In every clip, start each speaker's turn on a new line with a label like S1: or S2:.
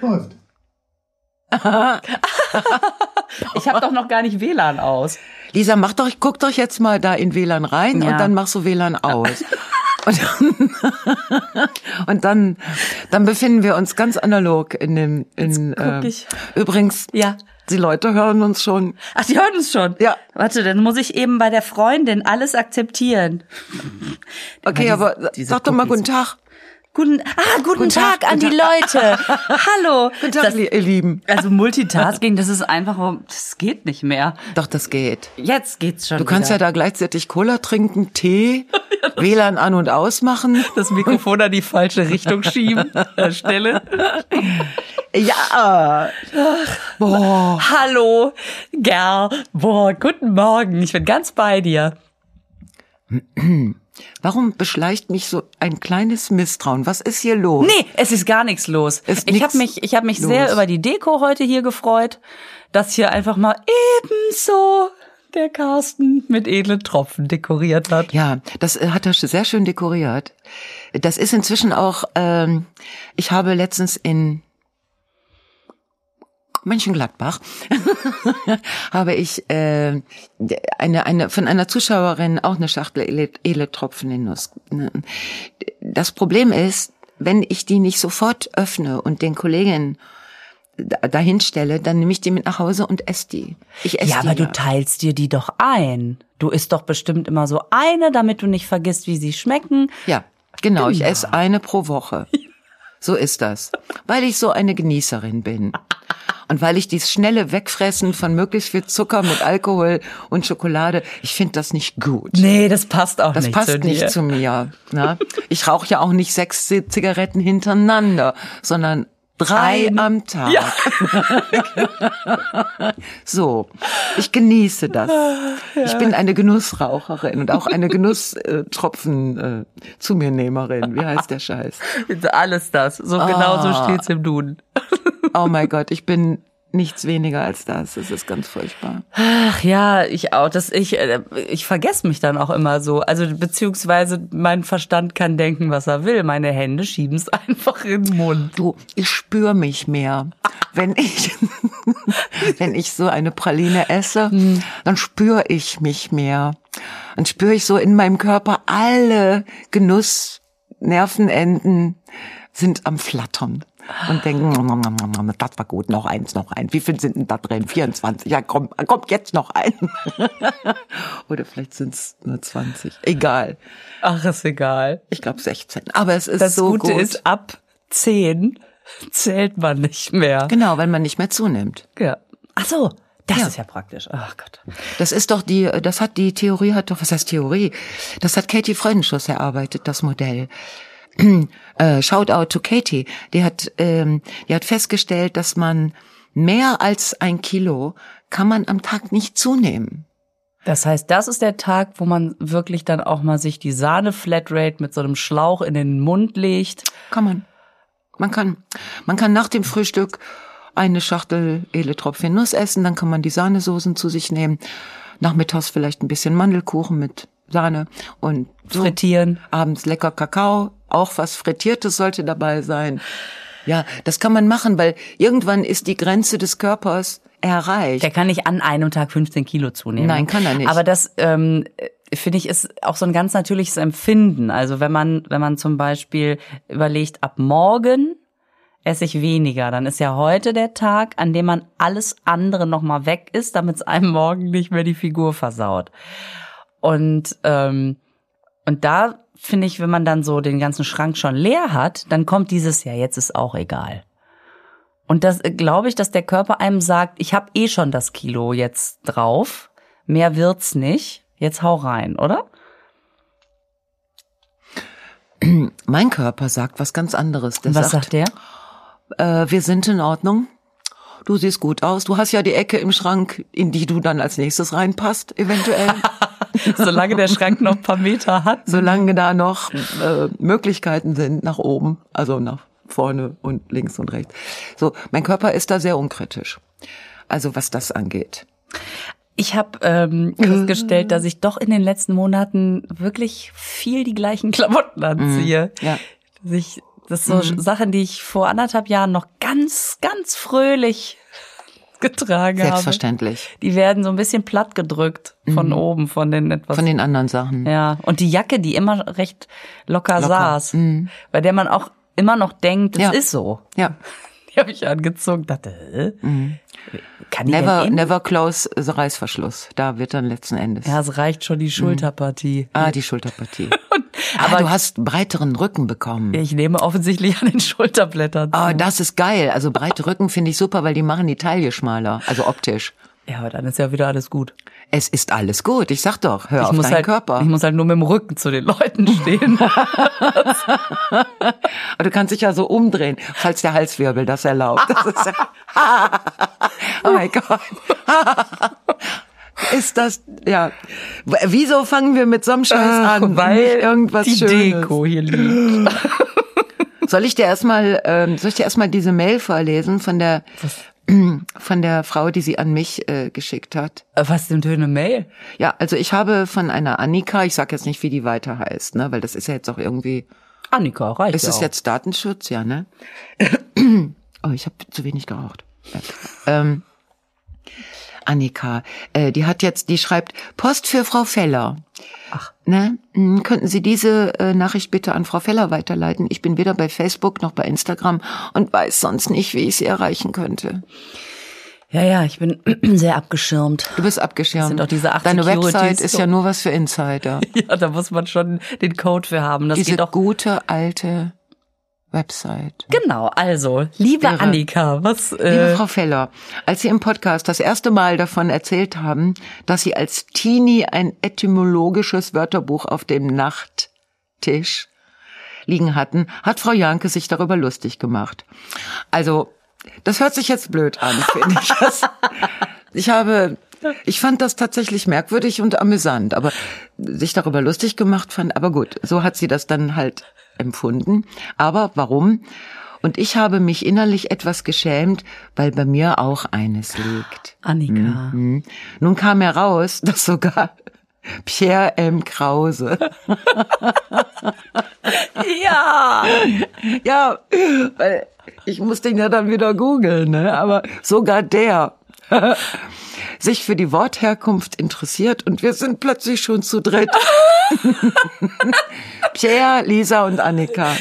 S1: Läuft.
S2: Ich habe doch noch gar nicht WLAN aus.
S3: Lisa, mach doch, guck doch jetzt mal da in WLAN rein
S2: Ja.
S3: und dann machst du WLAN aus. Und dann, und dann, dann befinden wir uns ganz analog in dem, in,
S2: guck
S3: äh,
S2: ich.
S3: übrigens,
S2: Ja.
S3: die Leute hören uns schon.
S2: Ach, die hören uns schon.
S3: Ja.
S2: Warte, dann muss ich eben bei der Freundin alles akzeptieren.
S3: Okay,
S2: diese-
S3: aber
S2: diese
S3: sag doch mal guten Tag.
S2: Guten, ah, guten,
S3: Guten
S2: Tag,
S3: Tag,
S2: an
S3: guten
S2: die Leute. Hallo.
S3: Guten Tag,
S2: Das,
S3: ihr Lieben.
S2: also Multitasking, das ist einfach, das geht nicht mehr.
S3: Doch, das geht.
S2: Jetzt geht's schon.
S3: Du kannst ja
S2: wieder.
S3: da gleichzeitig Cola trinken, Tee, WLAN an und ausmachen.
S2: das Mikrofon an die falsche Richtung schieben. an der Stelle.
S3: Ja. Boah.
S2: Hallo, Gerl. Boah, guten Morgen. Ich bin ganz bei dir.
S3: Warum beschleicht mich so ein kleines Misstrauen? Was ist hier los?
S2: Nee, es ist gar nichts los.
S3: Ist
S2: ich habe mich, ich habe mich
S3: los.
S2: sehr über die Deko heute hier gefreut, dass hier einfach mal ebenso der Carsten mit edlen Tropfen dekoriert hat.
S3: Ja, das äh, hat er sehr schön dekoriert. Das ist inzwischen auch, ähm, ich habe letztens in Mönchengladbach habe ich äh, eine, eine von einer Zuschauerin auch eine Schachtel Eletropfen in Nuss. Das Problem ist, wenn ich die nicht sofort öffne und den Kolleginnen da- dahin stelle, dann nehme ich die mit nach Hause und esse die. Ich esse
S2: Ja,
S3: die
S2: aber du teilst dir die doch ein. Du isst doch bestimmt immer so eine, damit du nicht vergisst, wie sie schmecken.
S3: Ja, genau. Ich esse eine pro Woche. So ist das. Weil ich so eine Genießerin bin. Und weil ich dieses schnelle Wegfressen von möglichst viel Zucker mit Alkohol und Schokolade, ich finde das nicht gut.
S2: Nee, das passt auch
S3: Das
S2: nicht
S3: passt
S2: zu
S3: nicht
S2: dir.
S3: zu mir. Ne? Ich rauche ja auch nicht sechs Zigaretten hintereinander, sondern drei
S2: Eine.
S3: am Tag.
S2: Ja.
S3: So, ich genieße das. Ich bin eine Genussraucherin und auch eine Genusstropfen äh, zu mir Nehmerin. Wie heißt der Scheiß?
S2: Alles das. So genau so steht's im Duden.
S3: Oh mein Gott, ich bin nichts weniger als das. Es ist ganz furchtbar.
S2: Ach ja, ich auch. Das, ich, äh, ich vergesse mich dann auch immer so. Also beziehungsweise mein Verstand kann denken, was er will. Meine Hände schieben's einfach in den Mund.
S3: Du, ich spüre mich mehr. Wenn ich, wenn ich so eine Praline esse, dann spüre ich mich mehr. Dann spüre ich so in meinem Körper alle Genussnervenenden sind am Flattern und denken, "Nom, nom, nom, nom, nom, das war gut, noch eins, noch eins. Wie viel sind denn da drin? 24. Ja, komm, komm, jetzt noch ein. Oder vielleicht sind es nur 20. Egal.
S2: Ach, ist egal.
S3: Ich glaube 16. Aber es ist
S2: Das
S3: so
S2: Gute
S3: gut.
S2: ist, ab 10 zählt man nicht mehr.
S3: genau, weil man nicht mehr zunimmt.
S2: Ja. Ach so, das
S3: Ja.
S2: ist ja praktisch. Ach Gott.
S3: Das ist doch die, das hat die Theorie, hat doch, was heißt Theorie? Das hat Katie Freudenschuss erarbeitet, das Modell. Äh, shout out to Katie. Die hat, ähm, die hat festgestellt, dass man mehr als ein Kilo kann man am Tag nicht zunehmen.
S2: Das heißt, das ist der Tag, wo man wirklich dann auch mal sich die Sahne-Flatrate mit so einem Schlauch in den Mund legt.
S3: Kann man. Man kann, man kann nach dem Frühstück eine Schachtel Eletropfen Nuss essen, dann kann man die Sahnesoßen zu sich nehmen. Nachmittags vielleicht ein bisschen Mandelkuchen mit Sahne und so.
S2: Frittieren.
S3: Abends lecker Kakao, auch was Frittiertes sollte dabei sein. Ja, das kann man machen, weil irgendwann ist die Grenze des Körpers erreicht.
S2: Der kann nicht an einem Tag 15 Kilo zunehmen.
S3: Nein, kann er nicht.
S2: Aber das ähm, finde ich ist auch so ein ganz natürliches Empfinden. Also wenn man wenn man zum Beispiel überlegt, ab morgen esse ich weniger, dann ist ja heute der Tag, an dem man alles andere noch mal weg ist, damit es einem morgen nicht mehr die Figur versaut. Und ähm, und da finde ich, wenn man dann so den ganzen Schrank schon leer hat, dann kommt dieses ja jetzt ist auch egal. Und das glaube ich, dass der Körper einem sagt, ich habe eh schon das Kilo jetzt drauf, mehr wird's nicht, jetzt hau rein, oder?
S3: mein Körper sagt was ganz anderes. Der
S2: Was
S3: sagt,
S2: sagt der?
S3: Äh, wir sind in Ordnung. Du siehst gut aus. Du hast ja die Ecke im Schrank, in die du dann als nächstes reinpasst, eventuell.
S2: Solange der Schrank noch ein paar Meter hat.
S3: Solange da noch äh, Möglichkeiten sind nach oben, also nach vorne und links und rechts. So, mein Körper ist da sehr unkritisch. Also was das angeht.
S2: Ich habe ähm, festgestellt, dass ich doch in den letzten Monaten wirklich viel die gleichen Klamotten anziehe.
S3: Ja.
S2: Dass ich Das sind so Sachen, die ich vor anderthalb Jahren noch ganz, ganz fröhlich getragen habe.
S3: Selbstverständlich.
S2: Die werden so ein bisschen platt gedrückt von oben, von den etwas.
S3: Von den anderen Sachen.
S2: ja. Und die Jacke, die immer recht locker,
S3: Locker.
S2: saß, bei der man auch immer noch denkt, es
S3: Ja.
S2: ist so.
S3: Ja.
S2: Die habe ich angezogen, dachte, hä? Kann die
S3: Never,
S2: denn
S3: never close the Reißverschluss. Da wird dann letzten Endes.
S2: Ja, es reicht schon die Schulterpartie.
S3: Ah, die Schulterpartie. aber du hast breiteren Rücken bekommen.
S2: Ich nehme offensichtlich an den Schulterblättern.
S3: Oh, das ist geil. Also breite Rücken finde ich super, weil die machen die Taille schmaler, also optisch.
S2: Ja, aber dann ist ja wieder alles gut.
S3: Es ist alles gut. Ich sag doch, hör
S2: Ich
S3: auf
S2: muss
S3: deinen
S2: halt,
S3: Körper.
S2: ich muss halt nur mit dem Rücken zu den Leuten stehen.
S3: Aber du kannst dich ja so umdrehen, falls der Halswirbel das erlaubt. Das ist ja, oh mein Gott. Ist das, ja. Wieso fangen wir mit so einem Scheiß an?
S2: weil
S3: irgendwas
S2: die
S3: Schönes.
S2: Deko hier liegt.
S3: Soll ich dir erstmal, ähm, soll ich dir erstmal diese Mail vorlesen von der, von der Frau, die sie an mich äh, geschickt hat?
S2: Äh, Was denn für eine Mail?
S3: Ja, also ich habe von einer Annika, ich sag jetzt nicht, wie die weiter heißt, ne, weil das ist ja jetzt auch irgendwie,
S2: Annika, reicht
S3: ist
S2: ja
S3: es
S2: auch.
S3: jetzt Datenschutz, ja, ne? Oh, ich habe zu wenig geraucht. Ja. Ähm, Annika, äh, die hat jetzt, die schreibt Post für Frau Feller.
S2: Ach.
S3: Ne? Hm, Könnten Sie diese äh, Nachricht bitte an Frau Feller weiterleiten? Ich bin weder bei Facebook noch bei Instagram und weiß sonst nicht, wie ich sie erreichen könnte.
S2: Ja, ja, ich bin sehr abgeschirmt.
S3: Du bist abgeschirmt.
S2: sind doch diese acht
S3: Deine
S2: Securities.
S3: Website ist ja nur was für Insider.
S2: Ja, da muss man schon den Code für haben. Das
S3: Diese
S2: geht doch.
S3: gute alte Website.
S2: Genau, also, liebe
S3: Irre.
S2: Annika, was
S3: Liebe
S2: äh,
S3: Frau Feller, als Sie im Podcast das erste Mal davon erzählt haben, dass Sie als Teenie ein etymologisches Wörterbuch auf dem Nachttisch liegen hatten, hat Frau Janke sich darüber lustig gemacht. Also, das hört sich jetzt blöd an, finde ich. Das, ich habe, ich fand das tatsächlich merkwürdig und amüsant, aber sich darüber lustig gemacht fand, aber gut, so hat sie das dann halt empfunden. Aber warum? Und ich habe mich innerlich etwas geschämt, weil bei mir auch eines liegt.
S2: Annika.
S3: Hm. Nun kam heraus, dass sogar Pierre M. Krause,
S2: Ja.
S3: ja, weil ich musste ihn ja dann wieder googeln, ne? aber sogar der sich für die Wortherkunft interessiert und wir sind plötzlich schon zu dritt. Pierre, Lisa und Annika.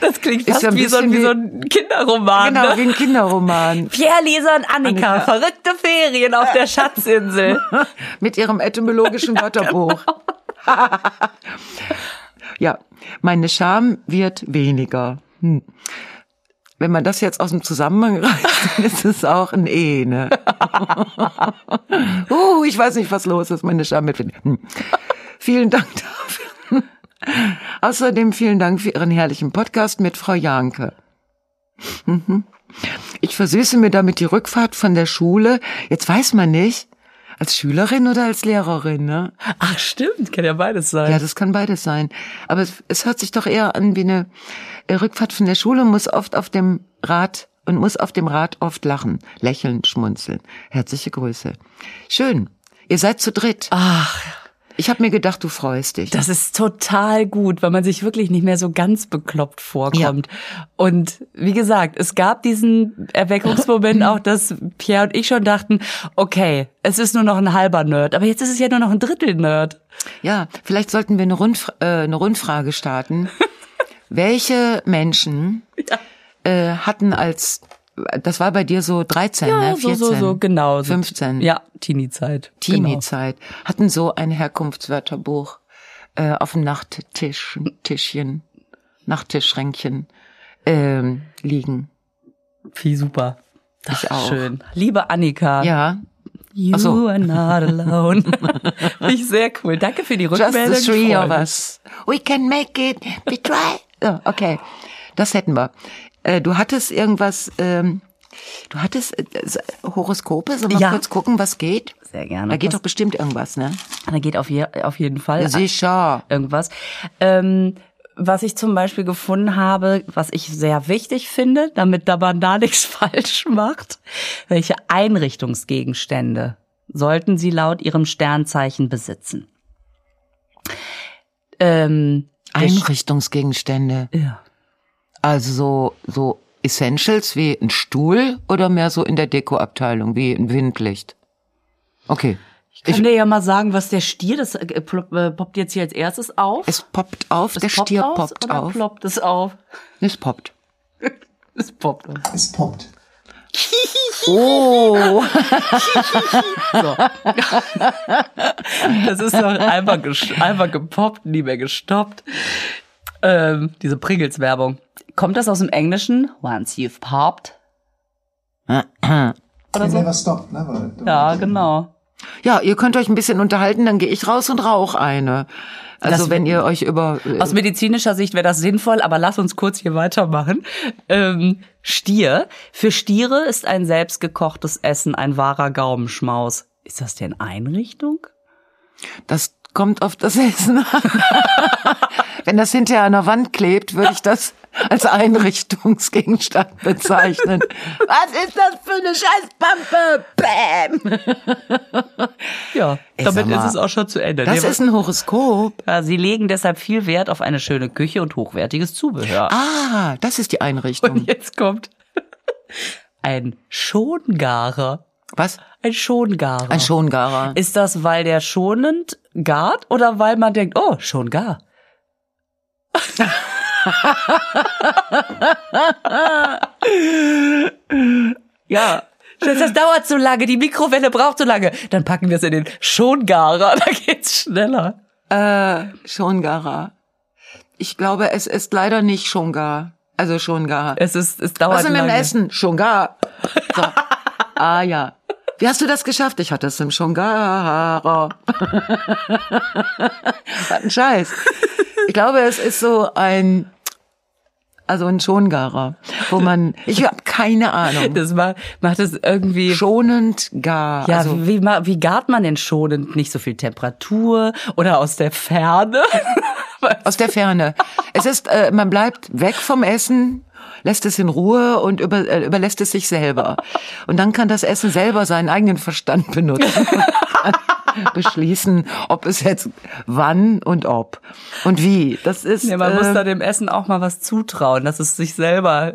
S2: Das klingt fast
S3: ja
S2: wie, so, ein- wie so ein Kinderroman.
S3: Genau,
S2: ne?
S3: wie ein Kinderroman.
S2: Pierre, Lisa und Annika,
S3: Annika.
S2: verrückte Ferien auf der Schatzinsel.
S3: mit ihrem etymologischen Wörterbuch. ja, meine Scham wird weniger. Hm. Wenn man das jetzt aus dem Zusammenhang reißt, dann ist es auch ein E, ne? uh, ich weiß nicht, was los ist. Meine Scham wird weniger. Hm. Vielen Dank dafür. Außerdem vielen Dank für Ihren herrlichen Podcast mit Frau Janke. Mhm. Ich versüße mir damit die Rückfahrt von der Schule. Jetzt weiß man nicht, als Schülerin oder als Lehrerin, ne?
S2: Ach, stimmt, kann ja beides sein.
S3: Ja, das kann beides sein. Aber es, es hört sich doch eher an wie eine Rückfahrt von der Schule, muss oft auf dem Rad und muss auf dem Rad oft lachen, lächeln, schmunzeln. Herzliche Grüße. Schön. Ihr seid zu dritt.
S2: Ach,
S3: Ich habe mir gedacht, du freust dich.
S2: das ist total gut, weil man sich wirklich nicht mehr so ganz bekloppt vorkommt. Und wie gesagt, es gab diesen Erweckungsmoment auch, dass Pierre und ich schon dachten, okay, es ist nur noch ein halber Nerd, aber jetzt ist es ja nur noch ein Drittel Nerd.
S3: Ja, vielleicht sollten wir eine, Rundf äh, eine Rundfrage starten. Welche Menschen äh, hatten als, das war bei dir so 13,
S2: Ja,
S3: ne?
S2: so,
S3: 14,
S2: so, so, genau. So,
S3: 15.
S2: Ja, Teenie-Zeit. Genau.
S3: Teenie-Zeit, hatten so ein Herkunftswörterbuch äh, auf dem Nachttisch, Tischchen, Nachttischschränkchen ähm, liegen.
S2: Wie super.
S3: Ich
S2: Ach,
S3: auch.
S2: Schön. Liebe Annika.
S3: Ja,
S2: You
S3: so.
S2: are not alone. Finde ich sehr cool. Danke für die
S3: just
S2: Rückmeldung.
S3: the three of us. We can make it. We try. Oh, okay, das hätten wir. Äh, du hattest irgendwas, ähm, du hattest äh, Horoskope, sollen wir
S2: Ja.
S3: kurz gucken, was geht?
S2: Sehr gerne.
S3: Da geht
S2: Was-
S3: doch bestimmt irgendwas, ne?
S2: Da geht auf, je, auf jeden Fall
S3: Sicher.
S2: irgendwas. Ähm, was ich zum Beispiel gefunden habe, was ich sehr wichtig finde, damit da man da nichts falsch macht, welche Einrichtungsgegenstände sollten Sie laut Ihrem Sternzeichen besitzen? Ähm,
S3: Einrichtungsgegenstände.
S2: Ja.
S3: Also so, so Essentials wie ein Stuhl oder mehr so in der Dekoabteilung wie ein Windlicht? Okay.
S2: Ich kann dir ja mal sagen, was der Stier, das äh, plopp, äh, poppt jetzt hier als erstes auf.
S3: Es poppt auf, der
S2: poppt
S3: Stier
S2: aus
S3: poppt
S2: oder
S3: auf.
S2: ploppt es auf?
S3: Es poppt.
S2: Es poppt auf.
S1: Es poppt.
S3: Oh,
S2: Das ist doch einfach, einfach gepoppt, nie mehr gestoppt. Ähm, diese Pringles-Werbung. Kommt das aus dem Englischen? Once you've popped? Oder so?
S1: never stopped, never.
S2: Ja, genau.
S3: ja, ihr könnt euch ein bisschen unterhalten, dann gehe ich raus und rauch eine. Also
S2: Das-
S3: wenn ihr euch über äh,
S2: Aus medizinischer Sicht wäre das sinnvoll, aber lass uns kurz hier weitermachen. Ähm, Stier. Für Stiere ist ein selbstgekochtes Essen ein wahrer Gaumenschmaus. Ist das denn Einrichtung?
S3: Das kommt auf das Essen an. Wenn das hinterher an der Wand klebt, würde ich das als Einrichtungsgegenstand bezeichnen. Was ist das für eine Scheißpampe? Bäm!
S2: Ja,
S3: Ich
S2: damit
S3: mal,
S2: ist es auch schon zu Ende.
S3: Das
S2: Nee,
S3: ist ein Horoskop.
S2: ja, sie legen deshalb viel Wert auf eine schöne Küche und hochwertiges Zubehör.
S3: Ah, das ist die Einrichtung.
S2: Und jetzt kommt ein Schongarer.
S3: Was?
S2: Ein Schongarer.
S3: Ein Schongarer.
S2: Ist das, weil der schonend gart oder weil man denkt, oh, schon gar? Ja. Das, dauert zu lange, die Mikrowelle braucht zu lange. Dann packen wir es in den Schongarer, da geht's schneller.
S3: Äh, Schongarer. Ich glaube, es ist leider nicht Schongar. Also Schongar.
S2: Es ist, es dauert
S3: Was ist mit dem
S2: lange.
S3: Essen? Schongar. So. ah ja. Wie hast du das geschafft? Ich hatte es im Schongarer. Was ein Scheiß. Ich glaube, es ist so ein, also ein Schongarer, wo man, ich habe keine Ahnung.
S2: Das war, macht es irgendwie.
S3: Schonend gar.
S2: Ja,
S3: also,
S2: wie, wie gart man denn schonend? Nicht so viel Temperatur oder aus der Ferne?
S3: aus der Ferne. Es ist, äh, man bleibt weg vom Essen, lässt es in Ruhe und über, äh, überlässt es sich selber. Und dann kann das Essen selber seinen eigenen Verstand benutzen. beschließen, ob es jetzt wann und ob und wie. Das ist
S2: Ja, man
S3: äh,
S2: muss da dem Essen auch mal was zutrauen, dass es sich selber.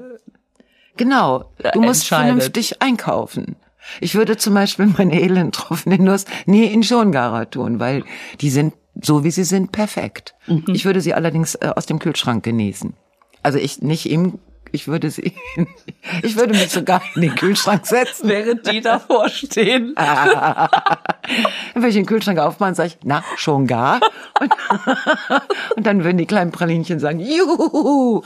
S3: genau. Du musst vernünftig einkaufen. Ich würde zum Beispiel meine elendtroffene Nuss nie in Schongara tun, weil die sind so wie sie sind perfekt.
S2: Mhm.
S3: Ich würde sie allerdings äh, aus dem Kühlschrank genießen. Also ich nicht im, ich würde sie, ich würde mich sogar in den Kühlschrank setzen.
S2: Während die davor stehen.
S3: Dann würde ich den Kühlschrank aufmachen, sage ich, na, schon gar. Und, und dann würden die kleinen Pralinchen sagen, juhu.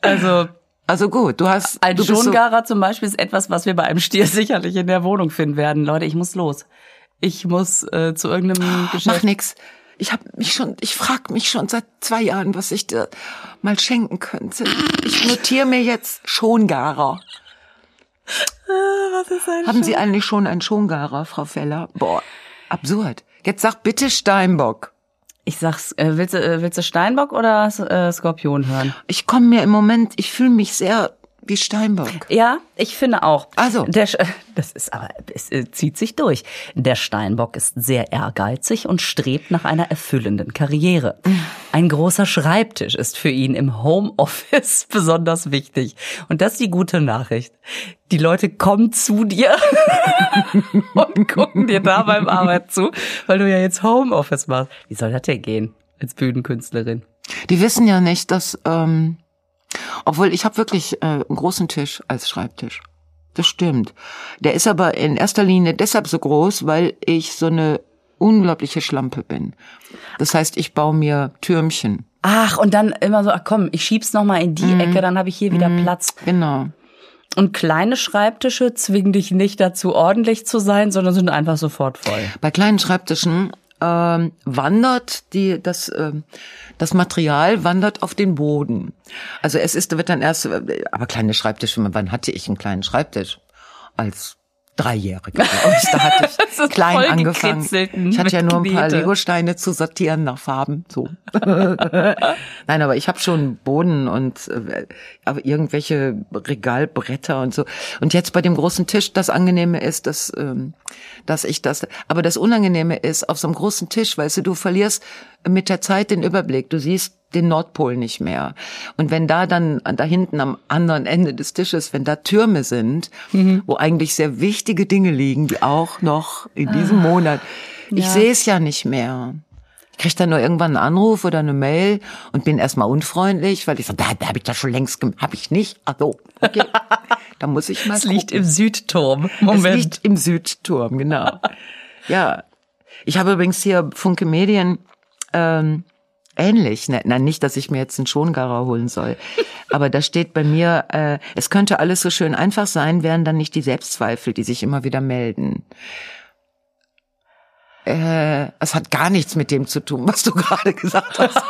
S2: Also
S3: Also gut, du hast,
S2: ein
S3: du bist so,
S2: Schongarer zum Beispiel ist etwas, was wir bei einem Stier sicherlich in der Wohnung finden werden. Leute, ich muss los. Ich muss äh, zu irgendeinem
S3: mach
S2: Geschäft.
S3: nix. Ich habe mich schon, ich frage mich schon seit zwei Jahren, was ich dir mal schenken könnte. Ich notiere mir jetzt Schongarer.
S2: Was ist ein
S3: Haben Sie eigentlich schon einen Schongarer, Frau Feller? Boah, absurd. Jetzt sag bitte Steinbock.
S2: Ich sag's, äh, willst, du, äh, willst du Steinbock oder äh, Skorpion hören?
S3: Ich komme mir im Moment, ich fühle mich sehr wie Steinbock.
S2: Ja, ich finde auch.
S3: Also.
S2: Der, das ist aber, es äh, zieht sich durch. Der Steinbock ist sehr ehrgeizig und strebt nach einer erfüllenden Karriere. Ein großer Schreibtisch ist für ihn im Homeoffice besonders wichtig. Und das ist die gute Nachricht. Die Leute kommen zu dir und gucken dir da beim Arbeit zu, weil du ja jetzt Homeoffice machst. Wie soll das denn gehen als Bühnenkünstlerin?
S3: Die wissen ja nicht, dass, ähm, obwohl ich habe wirklich äh, einen großen Tisch als Schreibtisch. Das stimmt. Der ist aber in erster Linie deshalb so groß, weil ich so eine unglaubliche Schlampe bin. Das heißt, ich baue mir Türmchen.
S2: Ach, und dann immer so, ach komm, ich schieb's noch mal in die Ecke, dann habe ich hier wieder Platz.
S3: Genau.
S2: Und kleine Schreibtische zwingen dich nicht dazu, ordentlich zu sein, sondern sind einfach sofort voll.
S3: Bei kleinen Schreibtischen ähm, wandert die das ähm, das Material wandert auf den Boden. Also es ist wird dann erst aber kleine Schreibtische. Wann hatte ich einen kleinen Schreibtisch? Als Dreijährige. glaube ich. Da hatte ich klein angefangen. Ich hatte ja nur ein paar. Legosteine zu sortieren nach Farben. So. Nein, aber ich habe schon Boden und äh, aber irgendwelche Regalbretter und so. Und jetzt bei dem großen Tisch, das Angenehme ist, dass, ähm, dass ich das. Aber das Unangenehme ist, auf so einem großen Tisch, weißt du, du verlierst mit der Zeit den Überblick. Du siehst den Nordpol nicht mehr. Und wenn da dann da hinten am anderen Ende des Tisches, wenn da Türme sind,
S2: Mhm.
S3: wo eigentlich sehr wichtige Dinge liegen, die auch noch in diesem Monat, ich
S2: Ah. Ja.
S3: sehe es ja nicht mehr. Ich krieg dann nur irgendwann einen Anruf oder eine Mail und bin erstmal unfreundlich, weil ich sage, da, da habe ich das schon längst gemacht. Habe ich nicht? Ach so, okay. da muss ich mal
S2: Es liegt
S3: gucken.
S2: im Südturm.
S3: Es
S2: Moment.
S3: liegt im Südturm, genau. ja. Ich habe übrigens hier Funke Medien ähm, ähnlich. Ne, na, nicht, dass ich mir jetzt einen Schongarer holen soll. Aber da steht bei mir, äh, es könnte alles so schön einfach sein, wären dann nicht die Selbstzweifel, die sich immer wieder melden. Äh, es hat gar nichts mit dem zu tun, was du gerade gesagt hast.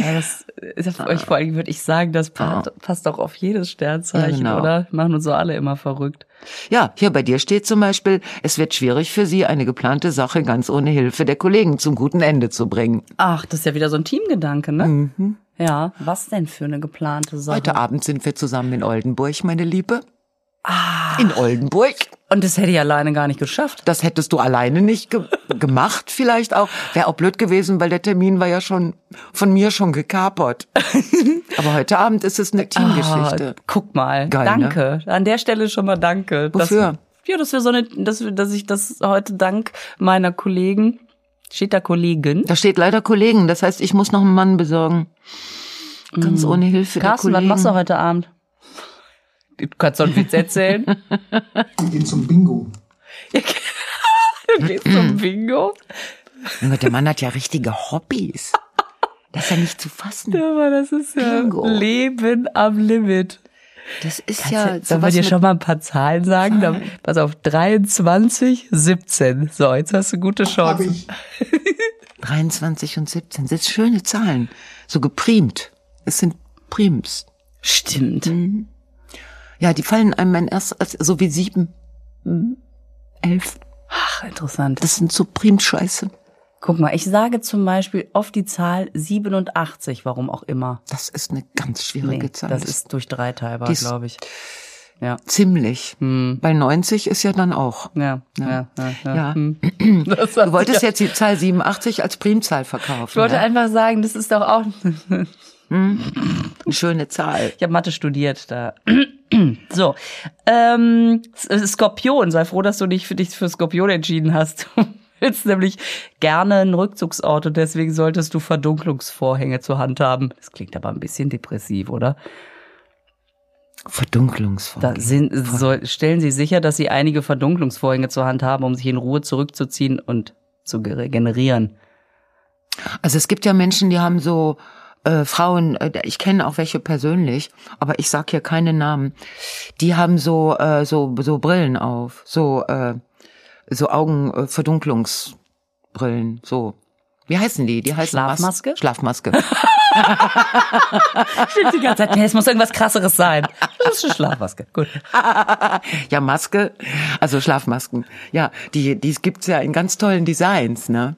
S2: Ja, das ist ja, ich, vor allem würde ich sagen, das passt, passt auch auf jedes Sternzeichen,
S3: Ja, genau.
S2: oder? Machen uns so alle immer verrückt.
S3: Ja, hier bei dir steht zum Beispiel, es wird schwierig für Sie, eine geplante Sache ganz ohne Hilfe der Kollegen zum guten Ende zu bringen.
S2: Ach, das ist ja wieder so ein Teamgedanke, ne? Ja, was denn für eine geplante Sache?
S3: Heute Abend sind wir zusammen in Oldenburg, meine Liebe. Ah. In Oldenburg.
S2: Und das hätte ich alleine gar nicht geschafft.
S3: Das hättest du alleine nicht ge gemacht, vielleicht auch. Wäre auch blöd gewesen, weil der Termin war ja schon von mir schon gekapert. Aber heute Abend ist es eine Teamgeschichte.
S2: Ah, guck mal.
S3: Geil,
S2: danke. An der Stelle schon mal danke.
S3: Wofür?
S2: Dass, ja, dass wir so eine, dass, wir, dass ich das heute dank meiner Kollegen, steht da Kollegin?
S3: Da steht leider Kollegen, das heißt, ich muss noch einen Mann besorgen. Ganz ohne Hilfe
S2: Carsten, was
S3: Kollegen.
S2: machst du heute Abend? Du kannst doch einen Witz erzählen.
S1: Ich gehe zum Bingo.
S2: Du gehst zum Bingo.
S3: Der Mann hat ja richtige Hobbys. Das ist ja nicht zu fassen.
S2: Aber das ist ja
S3: Bingo.
S2: Leben am Limit.
S3: Das ist
S2: Ja,
S3: ja
S2: Sollen wir dir schon mal ein paar Zahlen sagen? Da, pass auf, 23, 17. So, jetzt hast du gute Chancen.
S1: ich
S3: 23 und 17. Das sind schöne Zahlen. So geprimt. Es sind Prims.
S2: Stimmt.
S3: Mhm. Ja, die fallen einem dann erst als, so wie sieben, mhm. elf.
S2: Ach, interessant.
S3: Das sind so Primscheiße.
S2: Guck mal, ich sage zum Beispiel oft die Zahl 87, warum auch immer.
S3: Das ist eine ganz schwierige
S2: Nee,
S3: Zahl.
S2: das ist durch drei teilbar, glaube ich. Ja.
S3: ziemlich. Bei 90 ist ja dann auch.
S2: Ja, ja, ja. ja.
S3: Ja.
S2: Hm.
S3: Du wolltest jetzt die Zahl 87 als Primzahl verkaufen.
S2: Ich wollte
S3: ne?
S2: einfach sagen, das ist doch auch.
S3: Eine schöne Zahl.
S2: Ich habe Mathe studiert da. So, ähm, S- Skorpion, sei froh, dass du dich für dich für Skorpion entschieden hast. Du willst nämlich gerne einen Rückzugsort und deswegen solltest du Verdunklungsvorhänge zur Hand haben. Das klingt aber ein bisschen depressiv, oder?
S3: Verdunklungsvorgänge.
S2: Da sind, soll, stellen Sie sicher, dass Sie einige Verdunklungsvorhänge zur Hand haben, um sich in Ruhe zurückzuziehen und zu ge- regenerieren.
S3: Also es gibt ja Menschen, die haben so äh, Frauen, äh, ich kenne auch welche persönlich, aber ich sag hier keine Namen. Die haben so äh, so so Brillen auf, so äh, so Augenverdunklungsbrillen, so. Wie heißen die? Die heißen Mas-
S2: Schlafmaske? Stimmt die ganze Zeit, nee, es muss irgendwas krasseres sein. Das ist eine Schlafmaske. Gut.
S3: ja, Maske, also Schlafmasken. Ja, die die gibt's ja in ganz tollen Designs, ne?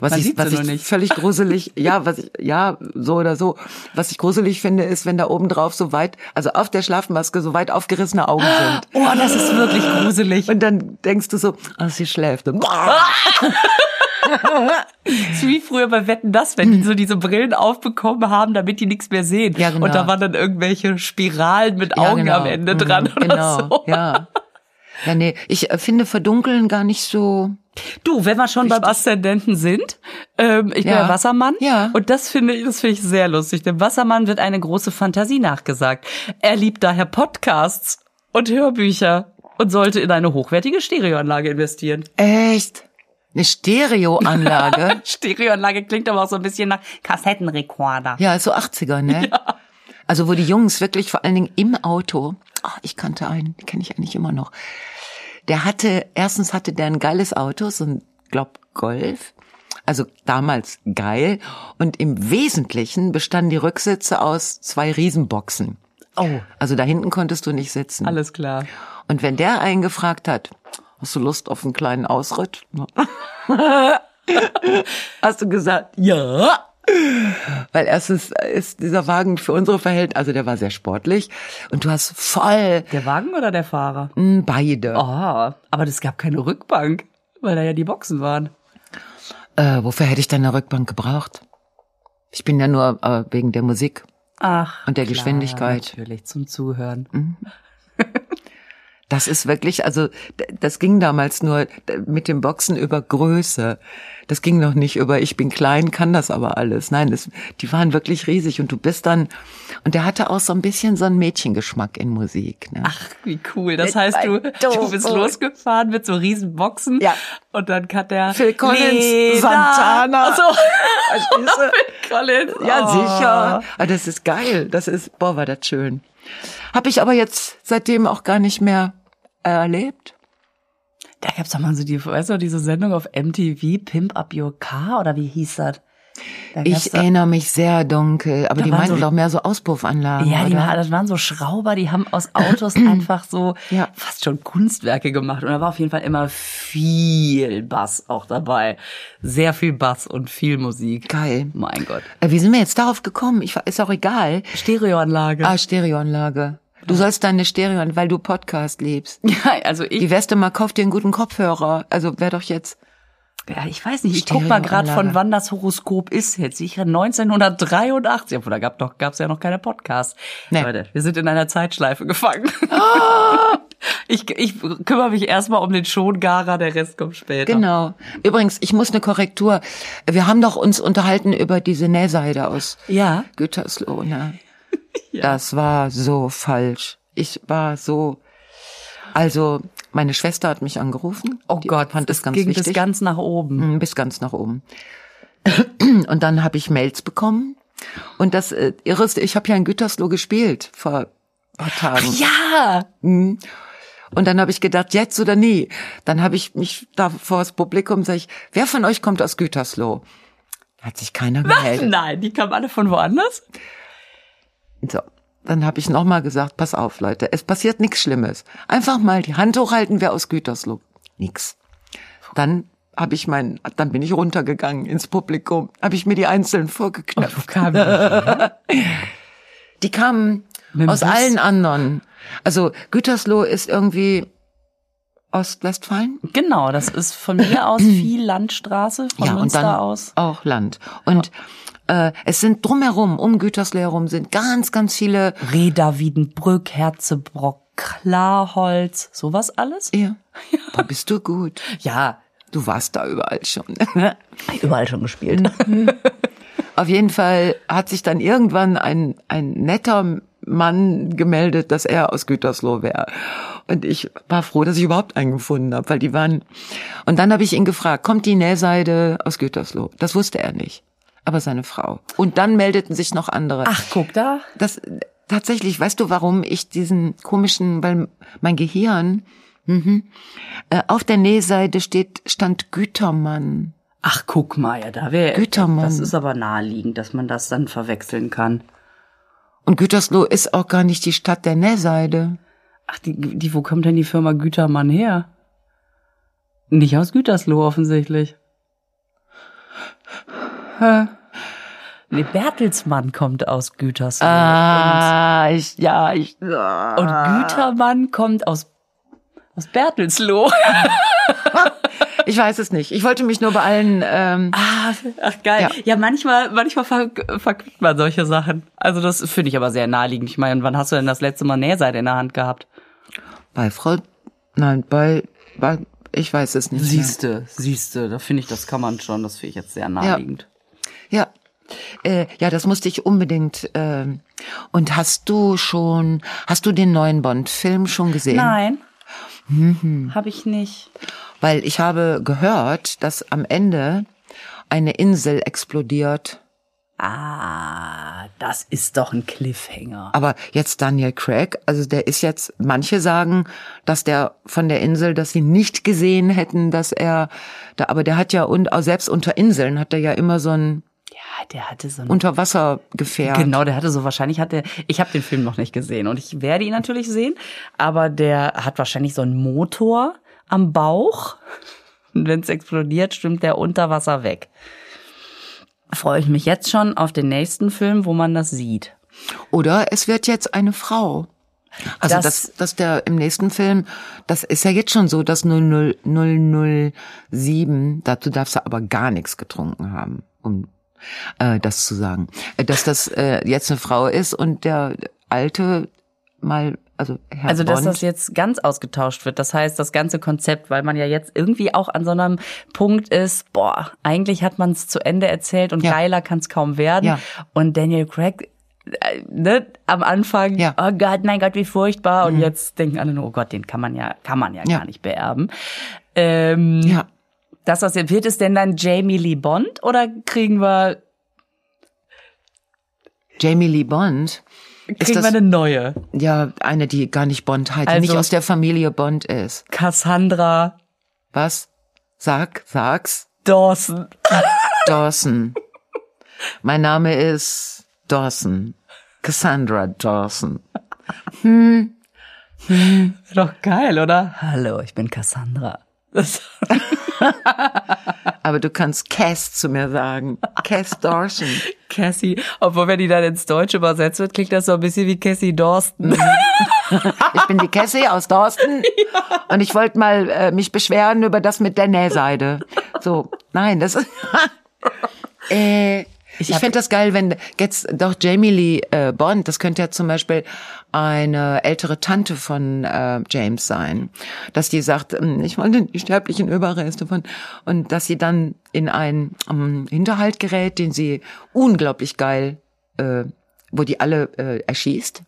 S3: Was
S2: Man
S3: ich was ich
S2: nicht.
S3: völlig gruselig, ja, was ich ja, so oder so. Was ich gruselig finde, ist, wenn da oben drauf so weit, also auf der Schlafmaske so weit aufgerissene Augen sind.
S2: Oh, das ist wirklich gruselig.
S3: Und dann denkst du so, ah, sie schläft.
S2: Ist wie früher bei Wetten das, wenn die so diese Brillen aufbekommen haben, damit die nichts mehr sehen.
S3: Ja, genau.
S2: Und da waren dann irgendwelche Spiralen mit
S3: Ja,
S2: Augen
S3: genau.
S2: am Ende
S3: Mhm,
S2: dran oder
S3: genau,
S2: so.
S3: Ja. Ja, nee, ich äh, finde Verdunkeln gar nicht so.
S2: Du, wenn wir schon beim Aszendenten sind, ähm, ich bin
S3: Ja.
S2: ja Wassermann.
S3: Ja.
S2: Und das finde ich, das finde ich sehr lustig. Dem Wassermann wird eine große Fantasie nachgesagt. Er liebt daher Podcasts und Hörbücher und sollte in eine hochwertige Stereoanlage investieren.
S3: Echt? Eine Stereoanlage?
S2: Stereoanlage klingt aber auch so ein bisschen nach Kassettenrekorder.
S3: ja, so 80er, ne? Also wo die Jungs wirklich vor allen Dingen im Auto, ah, ich kannte einen, den kenne ich eigentlich immer noch. Der hatte, erstens hatte der ein geiles Auto, so ein, glaub, Golf. Also damals geil. Und im Wesentlichen bestanden die Rücksitze aus zwei Riesenboxen.
S2: Oh,
S3: Also da hinten konntest du nicht sitzen.
S2: alles klar.
S3: Und wenn der einen gefragt hat, hast du Lust auf einen kleinen Ausritt? hast du gesagt, ja. Weil erstens ist dieser Wagen für unsere Verhältnisse, also der war sehr sportlich und du hast voll
S2: Der Wagen oder der Fahrer?
S3: mh, beide.
S2: Oh, aber es gab keine Rückbank, weil da ja die Boxen waren.
S3: Äh, wofür hätte ich denn eine Rückbank gebraucht? Ich bin ja nur äh, wegen der Musik.
S2: Ach.
S3: Und der
S2: klar,
S3: Geschwindigkeit.
S2: Natürlich, zum Zuhören.
S3: Das ist wirklich, also das ging damals nur mit dem Boxen über Größe. Das ging noch nicht über ich bin klein, kann das aber alles. Nein, das, die waren wirklich riesig und du bist dann und der hatte auch so ein bisschen so einen Mädchengeschmack in Musik. Ne?
S2: Ach, wie cool. Das
S3: Mit
S2: heißt, du, du bist losgefahren mit so riesen Boxen.
S3: Ja.
S2: Und dann kann der
S3: Phil Collins,
S2: Lena.
S3: Santana.
S2: Ach so.
S3: Du?
S2: Phil Collins.
S3: Ja,
S2: Oh.
S3: sicher. Aber das ist geil. Das ist, boah, war das schön. Habe ich aber jetzt seitdem auch gar nicht mehr erlebt.
S2: Da gab's doch mal so die, weißt du, diese Sendung auf MTV, Pimp Up Your Car oder wie hieß das? Da
S3: Ich erinnere mich sehr dunkel, aber die
S2: waren
S3: meinten
S2: so-
S3: doch mehr so Auspuffanlagen.
S2: Ja, die war, das waren so Schrauber, die haben aus Autos einfach so
S3: Ja.
S2: fast schon Kunstwerke gemacht. Und da war auf jeden Fall immer viel Bass auch dabei. Sehr viel Bass und viel Musik.
S3: Geil.
S2: Mein Gott.
S3: Äh, Wie sind wir jetzt darauf gekommen? Ich, ist auch egal.
S2: Stereoanlage.
S3: Ah, Stereoanlage. Du sollst deine Stereo, weil du Podcast liebst.
S2: Ja, also ich,
S3: wär's denn mal, kauf dir einen guten Kopfhörer. Also wär doch jetzt.
S2: ja, ich weiß nicht, ich guck mal gerade von wann das Horoskop ist jetzt. Sicher 1983, obwohl da gab doch, gab's ja noch keine Podcasts.
S3: Nee.
S2: Leute, wir sind in einer Zeitschleife gefangen. ich, ich kümmere mich erstmal um den Schongarer, der Rest kommt später.
S3: Genau. Übrigens, ich muss eine Korrektur. Wir haben doch uns unterhalten über diese Nähseide aus
S2: Ja.
S3: Gütersloh, ne? Das war so falsch. Ich war so. Also, meine Schwester hat mich angerufen.
S2: Oh
S3: Die
S2: Gott,
S3: fand es ganz
S2: ging
S3: wichtig.
S2: bis ganz nach oben.
S3: Bis ganz nach oben. Und dann habe ich Mails bekommen. Und das äh, Irre ist, ich habe ja in Gütersloh gespielt vor ein paar Tagen.
S2: Ja,
S3: Und dann habe ich gedacht, jetzt oder nie. Dann habe ich mich da vor das Publikum sag ich, wer von euch kommt aus Gütersloh? Hat sich keiner gemeldet.
S2: nein, die kamen alle von woanders.
S3: So, dann habe ich nochmal gesagt, pass auf, Leute, es passiert nichts Schlimmes. Einfach mal die Hand hochhalten, wer aus Gütersloh. Nix. Dann habe ich mein, dann bin ich runtergegangen ins Publikum, habe ich mir die einzeln vorgeknöpft.
S2: Kamen die?
S3: Die kamen aus
S2: Bus?
S3: allen anderen. Also Gütersloh ist irgendwie Ostwestfalen.
S2: Genau, das ist von mir aus viel Landstraße, von
S3: ja, und
S2: Münster
S3: dann
S2: aus.
S3: auch Land. Und äh, es sind drumherum, um Gütersloh herum, sind ganz, ganz viele.
S2: Reda, Wiedenbrück, Herzebrock, Klarholz, sowas alles?
S3: Ja, da bist du gut.
S2: Ja,
S3: Du warst da überall schon.
S2: überall schon gespielt.
S3: Auf jeden Fall hat sich dann irgendwann ein, ein netter Mann gemeldet, dass er aus Gütersloh wäre. Und ich war froh, dass ich überhaupt einen gefunden habe, weil die waren. Und dann habe ich ihn gefragt, kommt die Nähseide aus Gütersloh? Das wusste er nicht. Aber seine Frau. Und dann meldeten sich noch andere.
S2: Ach, guck da.
S3: Das tatsächlich, weißt du, warum ich diesen komischen, weil mein Gehirn mhm, äh, auf der Nähseite steht, stand Gütermann.
S2: Ach, guck mal, ja, da wäre.
S3: Gütermann.
S2: Das ist aber naheliegend, dass man das dann verwechseln kann.
S3: Und Gütersloh ist auch gar nicht die Stadt der Nähseide.
S2: Ach, die, die, wo kommt denn die Firma Gütermann her? Nicht aus Gütersloh offensichtlich. Nee, Bertelsmann kommt aus Gütersloh.
S3: Ah, ich, ja, ich.
S2: Und, und Gütermann kommt aus, aus Bertelsloh.
S3: Ich weiß es nicht. Ich wollte mich nur bei allen. Ähm,
S2: Ah, ach geil.
S3: Ja.
S2: Ja, manchmal, manchmal ver verquickt man solche Sachen. Also das finde ich aber sehr naheliegend. Ich meine, wann hast du denn das letzte Mal Nähseite in der Hand gehabt?
S3: bei Frau. Nein, bei, bei. Ich weiß es nicht. mehr.
S2: Siehste, siehste, da finde ich, das kann man schon. Das finde ich jetzt sehr naheliegend.
S3: Ja. Äh, ja, das musste ich unbedingt. Ähm, und hast du schon, hast du den neuen Bond-Film schon gesehen?
S2: Nein,
S3: Mhm.
S2: habe ich nicht.
S3: Weil ich habe gehört, dass am Ende eine Insel explodiert.
S2: Ah, das ist doch ein Cliffhanger.
S3: Aber jetzt Daniel Craig, also der ist jetzt, manche sagen, dass der von der Insel, dass sie nicht gesehen hätten, dass er da, aber der hat ja und auch selbst unter Inseln hat er ja immer so ein
S2: Ja, der hatte so ein
S3: Unterwassergefährt.
S2: Genau, der hatte so wahrscheinlich hatte ich habe den Film noch nicht gesehen und ich werde ihn natürlich sehen, aber der hat wahrscheinlich so einen Motor am Bauch. Und wenn es explodiert, stimmt der unter Wasser weg. Freue ich mich jetzt schon auf den nächsten Film, wo man das sieht.
S3: Oder es wird jetzt eine Frau. Also
S2: Das-
S3: das, dass der im nächsten Film, das ist ja jetzt schon so, dass 00, 007, dazu darfst du aber gar nichts getrunken haben. Um, äh, das zu sagen. Äh, dass das äh, jetzt eine Frau ist und der alte mal, also Herr
S2: Also, dass
S3: Bond,
S2: das jetzt ganz ausgetauscht wird. Das heißt, das ganze Konzept, weil man ja jetzt irgendwie auch an so einem Punkt ist, boah, eigentlich hat man es zu Ende erzählt und
S3: Ja.
S2: geiler kann es kaum werden.
S3: Ja.
S2: Und Daniel Craig, äh, ne, am Anfang,
S3: Ja.
S2: oh Gott, mein Gott, wie furchtbar. Und jetzt denken alle nur, oh Gott, den kann man ja, kann man ja,
S3: Ja.
S2: gar nicht beerben. Ähm,
S3: ja,
S2: Das, was wird es denn dann Jamie Lee Bond oder kriegen wir,
S3: Jamie Lee Bond,
S2: kriegen
S3: das-
S2: wir eine neue?
S3: ja, eine, die gar nicht Bond heißt, die
S2: Also-
S3: nicht aus der Familie Bond ist.
S2: Cassandra
S3: Was? Sag, sag's.
S2: Dawson.
S3: Dawson. Mein Name ist Dawson. Cassandra Dawson.
S2: Doch geil, oder? Hallo, ich bin Cassandra.
S3: Aber du kannst Cass zu mir sagen. Cass Dawson.
S2: Cassie, obwohl wenn die dann ins Deutsche übersetzt wird, klingt das so ein bisschen wie Cassie Dorsten.
S3: Ich bin die Cassie aus Dorsten und ich wollte mal äh, mich beschweren über das mit der Nähseide. So, nein, das ist. äh, ich
S2: hab-
S3: fände das geil, wenn jetzt doch Jamie Lee äh, Bond, das könnte ja zum Beispiel eine ältere Tante von äh, James sein, dass die sagt, ähm, ich wollte die sterblichen Überreste von und dass sie dann in einen ähm, Hinterhalt gerät, den sie unglaublich geil, äh, wo die alle äh, erschießt.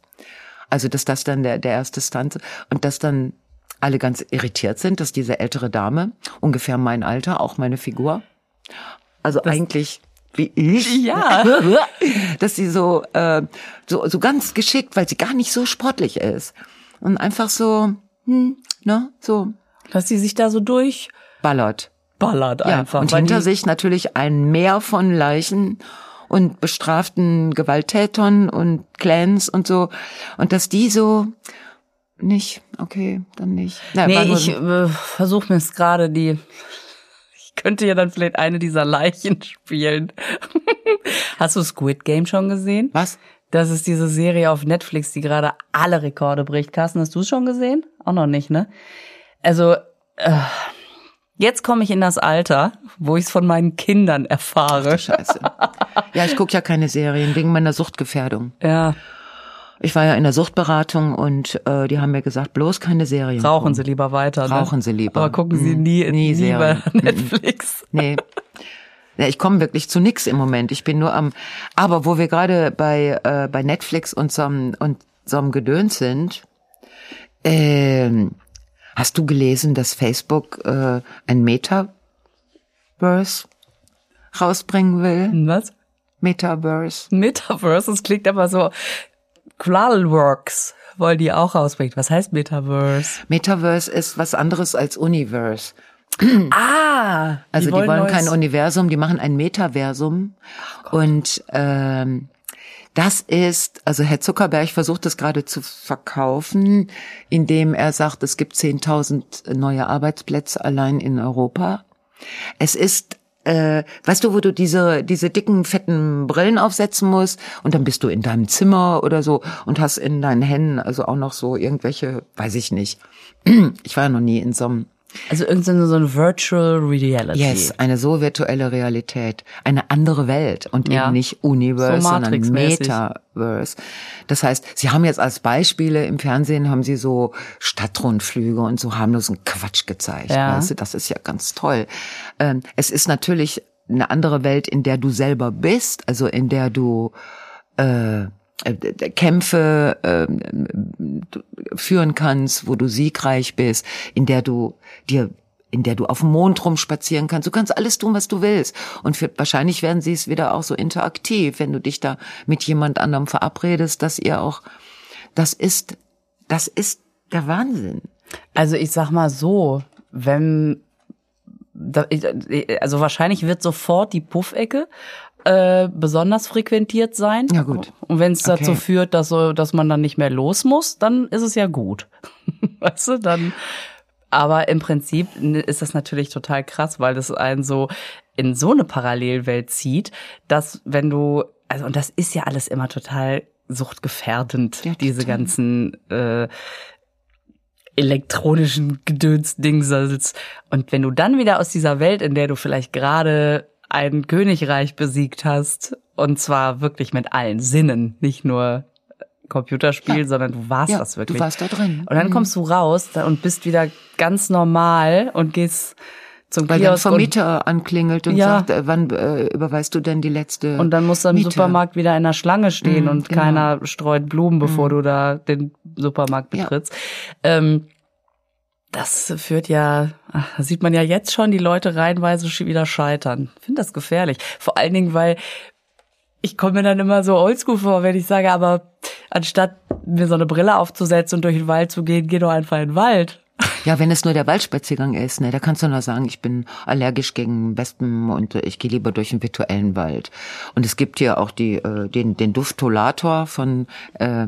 S3: Also, dass das dann der, der erste Stunt und dass dann alle ganz irritiert sind, dass diese ältere Dame, ungefähr mein Alter, auch meine Figur, also eigentlich wie ich,
S2: Ja.
S3: dass sie so, äh, so, so ganz geschickt, weil sie gar nicht so sportlich ist und einfach so, hm, ne, so
S2: Dass sie sich da so durchballert
S3: ballert. Ja,
S2: einfach.
S3: und
S2: weil
S3: hinter sich natürlich ein Meer von Leichen und bestraften Gewalttätern und Clans und so. Und dass die so nicht, okay, dann nicht. War
S2: Nee, ich
S3: so-
S2: äh, versuche mir jetzt gerade die. Ich könnte ja dann vielleicht eine dieser Leichen spielen. Hast du Squid Game schon gesehen?
S3: was?
S2: Das ist diese Serie auf Netflix, die gerade alle Rekorde bricht. Carsten, hast du es schon gesehen? Auch noch nicht, ne? Also, äh, jetzt komme ich in das Alter, wo ich es von meinen Kindern erfahre.
S3: Scheiße. ja, ich gucke ja keine Serien wegen meiner Suchtgefährdung.
S2: Ja,
S3: Ich war ja in der Suchtberatung und äh, die haben mir gesagt, bloß keine Serien.
S2: rauchen
S3: gucken.
S2: Sie lieber weiter. Ne?
S3: Rauchen Sie lieber.
S2: Aber gucken Sie
S3: Mhm.
S2: nie,
S3: Nie
S2: nie, bei
S3: Serien.
S2: Netflix.
S3: Nee. Ja, ich komme wirklich zu nix im Moment. Ich bin nur am. Aber wo wir gerade bei äh, bei Netflix und so und so einem Gedöns sind, ähm, hast du gelesen, dass Facebook äh, ein Metaverse rausbringen will?
S2: Was?
S3: Metaverse.
S2: Metaverse, das klingt aber so. Cloudworks wollen die auch rausbringen. Was heißt Metaverse?
S3: Metaverse ist was anderes als Universe.
S2: Ah,
S3: Also die wollen,
S2: neues-
S3: kein Universum, die machen ein Metaversum. und ähm, das ist, also Herr Zuckerberg versucht das gerade zu verkaufen, indem er sagt, es gibt 10.000 neue Arbeitsplätze allein in Europa. Es ist, äh, weißt du, wo du diese, diese dicken, fetten Brillen aufsetzen musst und dann bist du in deinem Zimmer oder so und hast in deinen Händen also auch noch so irgendwelche, weiß ich nicht. Ich war ja noch nie in so einem
S2: Also irgendein so ein Virtual Reality.
S3: Yes, eine so virtuelle Realität, eine andere Welt und
S2: Ja.
S3: eben nicht Universe,
S2: So
S3: sondern. Metaverse. Das heißt, Sie haben jetzt als Beispiele im Fernsehen haben Sie so Stadtrundflüge und so harmlosen Quatsch gezeigt.
S2: Ja.
S3: Weißt du, das ist ja ganz toll. Ähm, es ist natürlich eine andere Welt, in der du selber bist, also in der du äh, Kämpfe ähm, führen kannst, wo du siegreich bist, in der du dir in der du auf dem Mond rumspazieren kannst. Du kannst alles tun, was du willst. Und für, wahrscheinlich werden sie es wieder auch so interaktiv, wenn du dich da mit jemand anderem verabredest, dass ihr auch, das ist, das ist der Wahnsinn.
S2: Also ich sag mal so, wenn also wahrscheinlich wird sofort die Puffecke äh, besonders frequentiert sein.
S3: Ja, gut.
S2: Und wenn es dazu
S3: Okay.
S2: führt, dass so, dass man dann nicht mehr los muss, dann ist es ja gut. weißt du, dann. Aber im Prinzip ist das natürlich total krass, weil das einen so in so eine Parallelwelt zieht, dass wenn du, also und das ist ja alles immer total suchtgefährdend,
S3: Ja,
S2: diese
S3: total.
S2: ganzen äh, elektronischen Gedönsdingsels. Und wenn du dann wieder aus dieser Welt, in der du vielleicht gerade ein Königreich besiegt hast. Und zwar wirklich mit allen Sinnen, nicht nur Computerspiel,
S3: Ja.
S2: sondern du warst
S3: Ja,
S2: das wirklich.
S3: du warst da drin.
S2: Und dann
S3: Mhm.
S2: kommst du raus und bist wieder ganz normal und gehst zum
S3: Weil der
S2: Kiosk und,
S3: Vermieter anklingelt und
S2: Ja.
S3: sagt, äh, wann äh, überweist du denn die letzte
S2: und dann musst du im
S3: Miete?
S2: Supermarkt wieder in der Schlange stehen
S3: Mhm,
S2: und
S3: genau.
S2: keiner streut Blumen, bevor du da den Supermarkt betrittst. Ähm, das führt ja, ach, sieht man ja jetzt schon die Leute reihenweise wieder scheitern. Ich finde das gefährlich. Vor allen Dingen, weil ich komme mir dann immer so oldschool vor, wenn ich sage, aber anstatt mir so eine Brille aufzusetzen und durch den Wald zu gehen, geh doch einfach in den Wald.
S3: Ja, wenn es nur der Waldspaziergang ist, ne, da kannst du nur sagen, ich bin allergisch gegen Wespen und ich gehe lieber durch den virtuellen Wald. Und es gibt hier auch die, äh, den, den Dufttolator von, äh,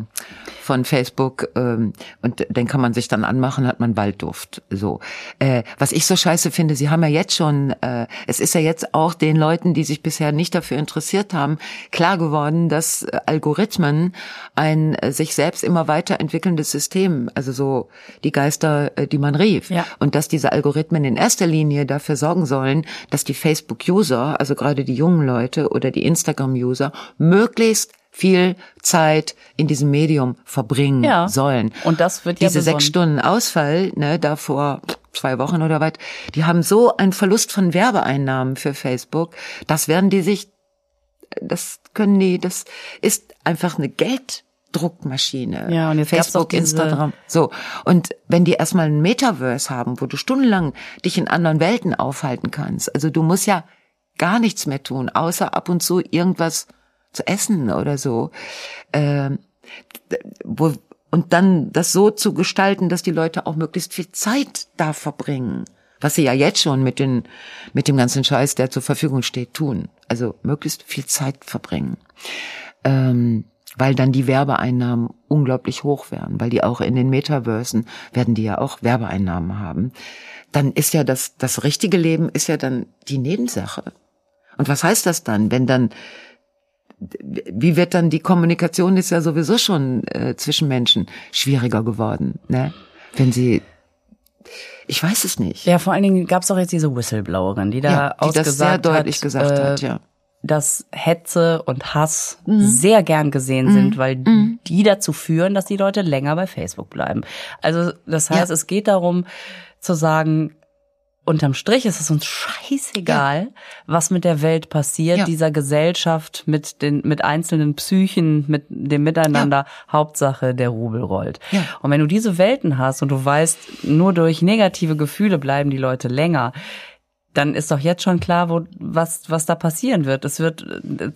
S3: von Facebook ähm, und den kann man sich dann anmachen, hat man Waldduft. So. Äh, was ich so scheiße finde, sie haben ja jetzt schon, äh, es ist ja jetzt auch den Leuten, die sich bisher nicht dafür interessiert haben, klar geworden, dass Algorithmen ein äh, sich selbst immer weiterentwickelndes System, also so die Geister, die man rief.
S2: Ja.
S3: Und dass diese Algorithmen in erster Linie dafür sorgen sollen, dass die Facebook-User, also gerade die jungen Leute oder die Instagram-User, möglichst viel Zeit in diesem Medium verbringen
S2: Ja.
S3: sollen.
S2: Und das wird ja
S3: Diese
S2: besonnen.
S3: sechs Stunden Ausfall, ne, da vor zwei Wochen oder was, die haben so einen Verlust von Werbeeinnahmen für Facebook, das werden die sich, das können die, das ist einfach eine Gelddruckmaschine.
S2: Ja, und jetzt
S3: Facebook, Instagram. So. Und wenn die erstmal ein Metaverse haben, wo du stundenlang dich in anderen Welten aufhalten kannst, also du musst ja gar nichts mehr tun, außer ab und zu irgendwas zu essen oder so. D- wo, und dann das so zu gestalten, dass die Leute auch möglichst viel Zeit da verbringen. Was sie ja jetzt schon mit, den, mit dem ganzen Scheiß, der zur Verfügung steht, tun. Also möglichst viel Zeit verbringen. Ähm, weil dann die Werbeeinnahmen unglaublich hoch werden, weil die auch in den Metaversen werden die ja auch Werbeeinnahmen haben. Dann ist ja das, das richtige Leben ist ja dann die Nebensache. Und was heißt das dann, wenn dann wie wird dann die Kommunikation ist ja sowieso schon äh, zwischen Menschen schwieriger geworden, ne? Wenn sie ich weiß es nicht.
S2: Ja, vor allen Dingen gab's auch jetzt diese Whistleblowerin, die da
S3: Ja, die
S2: ausgesagt
S3: das sehr deutlich
S2: hat,
S3: gesagt
S2: äh,
S3: hat, ja.
S2: Dass Hetze und Hass
S3: Mhm.
S2: sehr gern gesehen sind, weil die dazu führen, dass die Leute länger bei Facebook bleiben. Also das heißt,
S3: Ja.
S2: es geht darum zu sagen, unterm Strich ist es uns scheißegal, was mit der Welt passiert,
S3: Ja.
S2: dieser Gesellschaft mit den mit einzelnen Psychen, mit dem Miteinander. Hauptsache der Rubel rollt.
S3: Ja.
S2: Und wenn du diese Welten hast und du weißt, nur durch negative Gefühle bleiben die Leute länger, dann ist doch jetzt schon klar, wo, was, was da passieren wird. Es wird,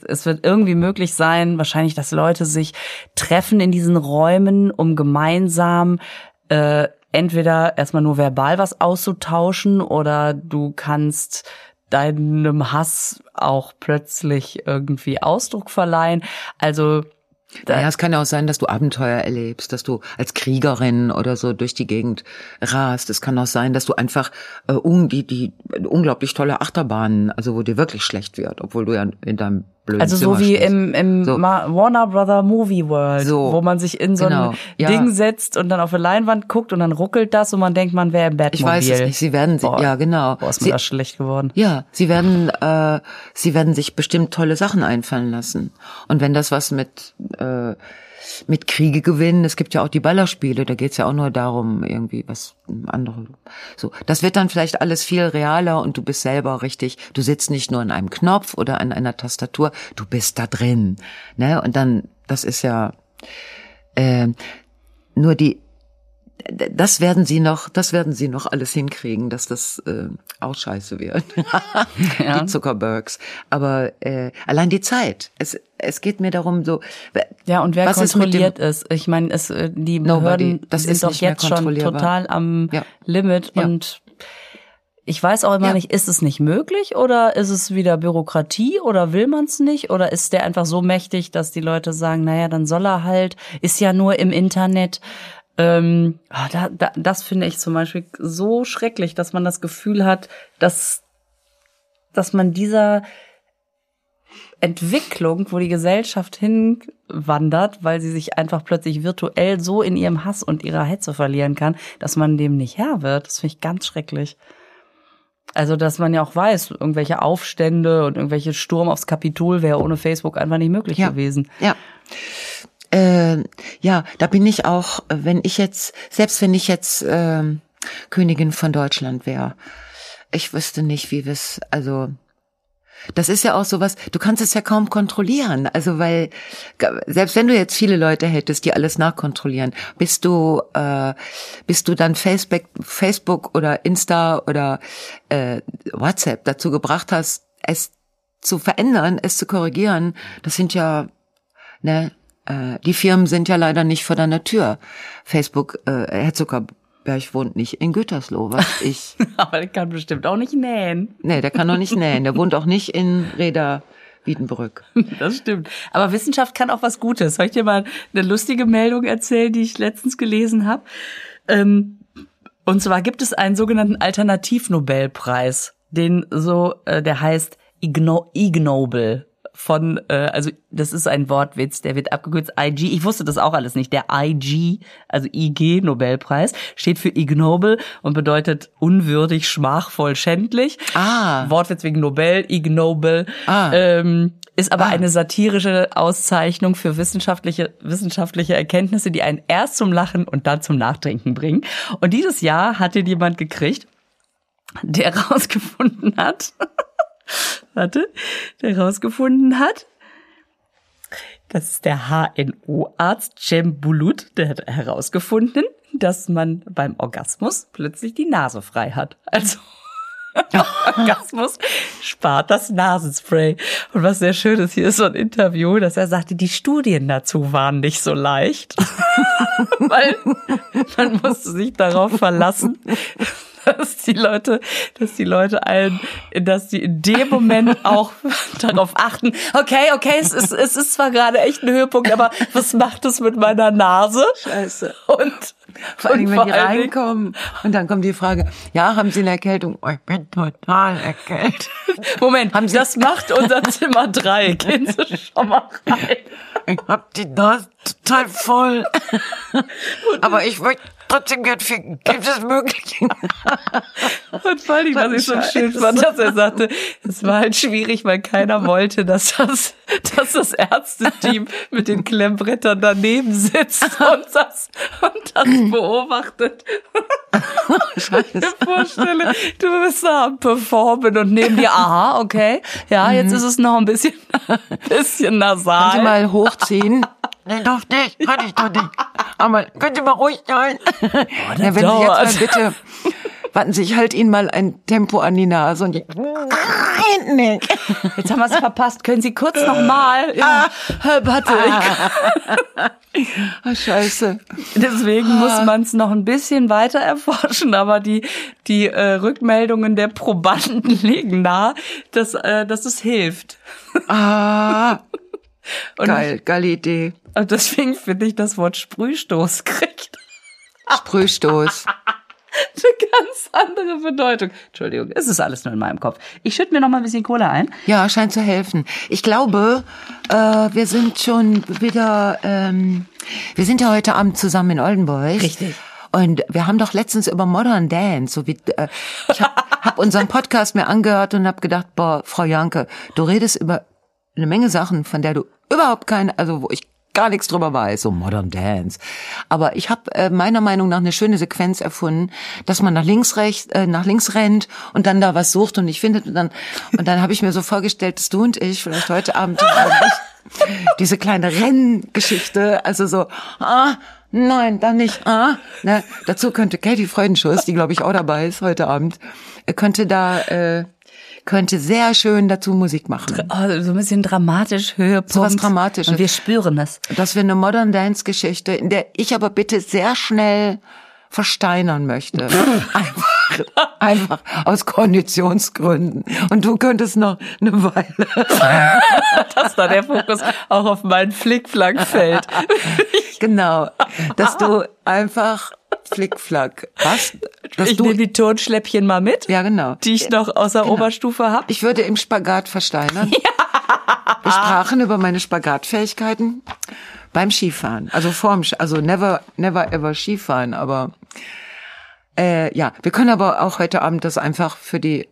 S2: es wird irgendwie möglich sein, wahrscheinlich, dass Leute sich treffen in diesen Räumen, um gemeinsam äh, entweder erstmal nur verbal was auszutauschen oder du kannst deinem Hass auch plötzlich irgendwie Ausdruck verleihen. Also da,
S3: Ja, es kann ja auch sein, dass du Abenteuer erlebst, dass du als Kriegerin oder so durch die Gegend rast. Es kann auch sein, dass du einfach äh, um die die unglaublich tolle Achterbahnen, also wo dir wirklich schlecht wird, obwohl du ja in deinem blöden
S2: Also so wie im, im
S3: So.
S2: Warner Brother Movie World,
S3: So.
S2: wo man sich in so
S3: Genau.
S2: ein
S3: Ja.
S2: Ding setzt und dann auf eine Leinwand guckt und dann ruckelt das und man denkt, man wäre im
S3: Ich
S2: Batmobil.
S3: weiß es nicht. Sie werden,
S2: Boah.
S3: ja genau.
S2: Boah, ist mir
S3: Sie,
S2: das schlecht geworden.
S3: ja, sie werden, äh, sie werden sich bestimmt tolle Sachen einfallen lassen. Und wenn das was mit äh, mit Kriege gewinnen, es gibt ja auch die Ballerspiele, da geht's ja auch nur darum, irgendwie was andere. So, das wird dann vielleicht alles viel realer und du bist selber richtig. Du sitzt nicht nur an einem Knopf oder an einer Tastatur, du bist da drin, ne? Und dann, das ist ja äh, nur die das werden sie noch, das werden sie noch alles hinkriegen, dass das äh, auch scheiße wird.
S2: Ja.
S3: Die Zuckerbergs. Aber äh, allein die Zeit. Es, es geht mir darum, so.
S2: Ja, und wer
S3: ist
S2: kontrolliert es? Ich meine, es äh, die
S3: Nobody.
S2: Behörden
S3: Das
S2: sind
S3: ist
S2: doch jetzt schon total am
S3: Ja.
S2: Limit
S3: Ja.
S2: und ich weiß auch immer
S3: Ja.
S2: nicht, ist es nicht möglich oder ist es wieder Bürokratie oder will man es nicht oder ist der einfach so mächtig, dass die Leute sagen, naja, dann soll er halt, ist ja nur im Internet. Ähm, ah, da, da, das finde ich zum Beispiel so schrecklich, dass man das Gefühl hat, dass, dass man dieser Entwicklung, wo die Gesellschaft hinwandert, weil sie sich einfach plötzlich virtuell so in ihrem Hass und ihrer Hetze verlieren kann, dass man dem nicht Herr wird. Das finde ich ganz schrecklich. Also, dass man ja auch weiß, irgendwelche Aufstände und irgendwelche Sturm aufs Kapitol wäre ohne Facebook einfach nicht möglich
S3: Ja.
S2: gewesen.
S3: Ja. Äh, ja, da bin ich auch, äh, wenn ich jetzt, selbst wenn ich jetzt ähm, Königin von Deutschland wäre, ich wüsste nicht, wie wir also das ist ja auch sowas, du kannst es ja kaum kontrollieren. Also weil, selbst wenn du jetzt viele Leute hättest, die alles nachkontrollieren, bist du, äh, bist du dann Facebook, Facebook oder Insta oder äh, WhatsApp dazu gebracht hast, es zu verändern, es zu korrigieren, das sind ja, ne, äh, die Firmen sind ja leider nicht vor deiner Tür. Facebook, äh, Herr Zuckerberg wohnt nicht in Gütersloh, was ich
S2: Aber der kann bestimmt auch nicht nähen.
S3: Nee, der kann noch nicht nähen. Der wohnt auch nicht in Reda Wiedenbrück.
S2: Das stimmt. Aber Wissenschaft kann auch was Gutes. Soll ich dir mal eine lustige Meldung erzählen, die ich letztens gelesen habe? Ähm, und zwar gibt es einen sogenannten Alternativnobelpreis, den so, äh, der heißt Igno Ig Nobel von, äh, also das ist ein Wortwitz, der wird abgekürzt IG. Ich wusste das auch alles nicht. Der IG, also IG Nobelpreis, steht für Ignoble und bedeutet unwürdig, schmachvoll, schändlich.
S3: Ah.
S2: Wortwitz wegen Nobel, Ignoble.
S3: Ah.
S2: Ähm, ist aber eine satirische Auszeichnung für wissenschaftliche, wissenschaftliche Erkenntnisse, die einen erst zum Lachen und dann zum Nachdenken bringen. Und dieses Jahr hat den jemand gekriegt, der rausgefunden hat, warte, der rausgefunden hat, das ist der HNO-Arzt Cem Bulut, der hat herausgefunden, dass man beim Orgasmus plötzlich die Nase frei hat. Also Orgasmus spart das Nasenspray. Und was sehr schön ist, hier ist so ein Interview, dass er sagte, die Studien dazu waren nicht so leicht. Weil man musste sich darauf verlassen, dass die Leute, dass die Leute allen, dass die in dem Moment auch darauf achten, okay, okay, es ist, es ist zwar gerade echt ein Höhepunkt, aber was macht es mit meiner Nase?
S3: Scheiße.
S2: Und,
S3: Vor allem, wenn die reinkommen und dann kommt die Frage, ja, haben Sie eine Erkältung? Oh, ich bin total erkältet.
S2: Moment, das macht unser Zimmer drei. Gehen Sie schon mal rein.
S3: Ich hab die Nase total voll. Aber ich möchte trotzdem gern ficken. Gibt es Möglichkeiten?
S2: Und vor allem, was ich so schön fand, dass er sagte, es war halt schwierig, weil keiner wollte, dass das, dass das Ärzteteam mit den Klemmbrettern daneben sitzt und das, und das beobachtet.
S3: Scheiße.
S2: mir vorstelle, du bist da am Performen und neben dir, aha, okay, ja, jetzt ist es noch ein bisschen, bisschen
S3: Können Sie
S2: nasal.
S3: mal hochziehen? Nein, doch nicht. Kann ich doch nicht. Aber können Sie mal ruhig sein? ja, wenn Sie jetzt mal bitte, warten Sie, ich halte Ihnen mal ein Tempo an die Nase und jetzt, Nein, nicht.
S2: Jetzt haben wir es verpasst. Können Sie kurz noch mal? Ja, warte.
S3: Ah, scheiße.
S2: Deswegen muss man es noch ein bisschen weiter erforschen, aber die, die äh, Rückmeldungen der Probanden legen nahe, dass, äh, dass es hilft.
S3: Ah,
S2: Und,
S3: geil, geile Idee.
S2: und deswegen finde ich das Wort Sprühstoß kriegt
S3: Sprühstoß.
S2: eine ganz andere Bedeutung. Entschuldigung, es ist alles nur in meinem Kopf. Ich schütte mir noch mal ein bisschen Cola ein.
S3: Ja, scheint zu helfen. Ich glaube, äh, wir sind schon wieder, ähm, wir sind ja heute Abend zusammen in Oldenburg.
S2: Richtig.
S3: Und wir haben doch letztens über Modern Dance, so wie äh, ich habe hab unseren Podcast mir angehört und habe gedacht, boah, Frau Janke, du redest über eine Menge Sachen, von der du überhaupt keine, also wo ich gar nichts drüber weiß, so Modern Dance. Aber ich habe äh, meiner Meinung nach eine schöne Sequenz erfunden, dass man nach links rechts äh, nach links rennt und dann da was sucht und nicht findet und dann und dann habe ich mir so vorgestellt, dass du und ich vielleicht heute Abend diese kleine Renngeschichte, also so, ah, nein, dann nicht, ah, ne, dazu könnte Katie Freudenschuss, die glaube ich auch dabei ist heute Abend, äh, könnte da, äh, könnte sehr schön dazu Musik machen.
S2: Oh, so ein bisschen dramatisch, Höhepunkt.
S3: So was Dramatisches.
S2: Und wir spüren.
S3: Das wäre eine Modern Dance Geschichte, in der ich aber bitte sehr schnell versteinern möchte. einfach, einfach aus Konditionsgründen. Und du könntest noch eine Weile.
S2: Dass da der Fokus auch auf meinen Flickflack fällt.
S3: Genau. Dass du einfach Flickflack hast. Dass
S2: ich
S3: du,
S2: nehme die Tonschläppchen mal mit,
S3: ja, genau.
S2: die ich noch aus der Oberstufe habe.
S3: Ich würde im Spagat versteinern. Wir sprachen über meine Spagatfähigkeiten beim Skifahren. Also vorm, also never, never ever Skifahren, aber äh, ja, wir können aber auch heute Abend das einfach für die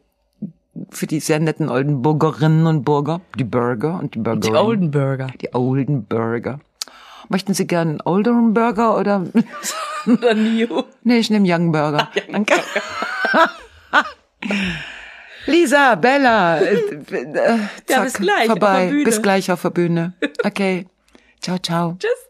S3: für die sehr netten Oldenburgerinnen und Burger, die Burger und die
S2: Die Burger.
S3: Die Olden Burger. Möchten Sie gern einen Olderen Burger oder?
S2: Oder New.
S3: Nee, ich nehme Young Burger. Danke. Lisa, Bella, äh, äh,
S2: Ja,
S3: zack,
S2: bis gleich
S3: vorbei. Bis gleich auf der Bühne. Okay. Ciao, ciao.
S2: Tschüss.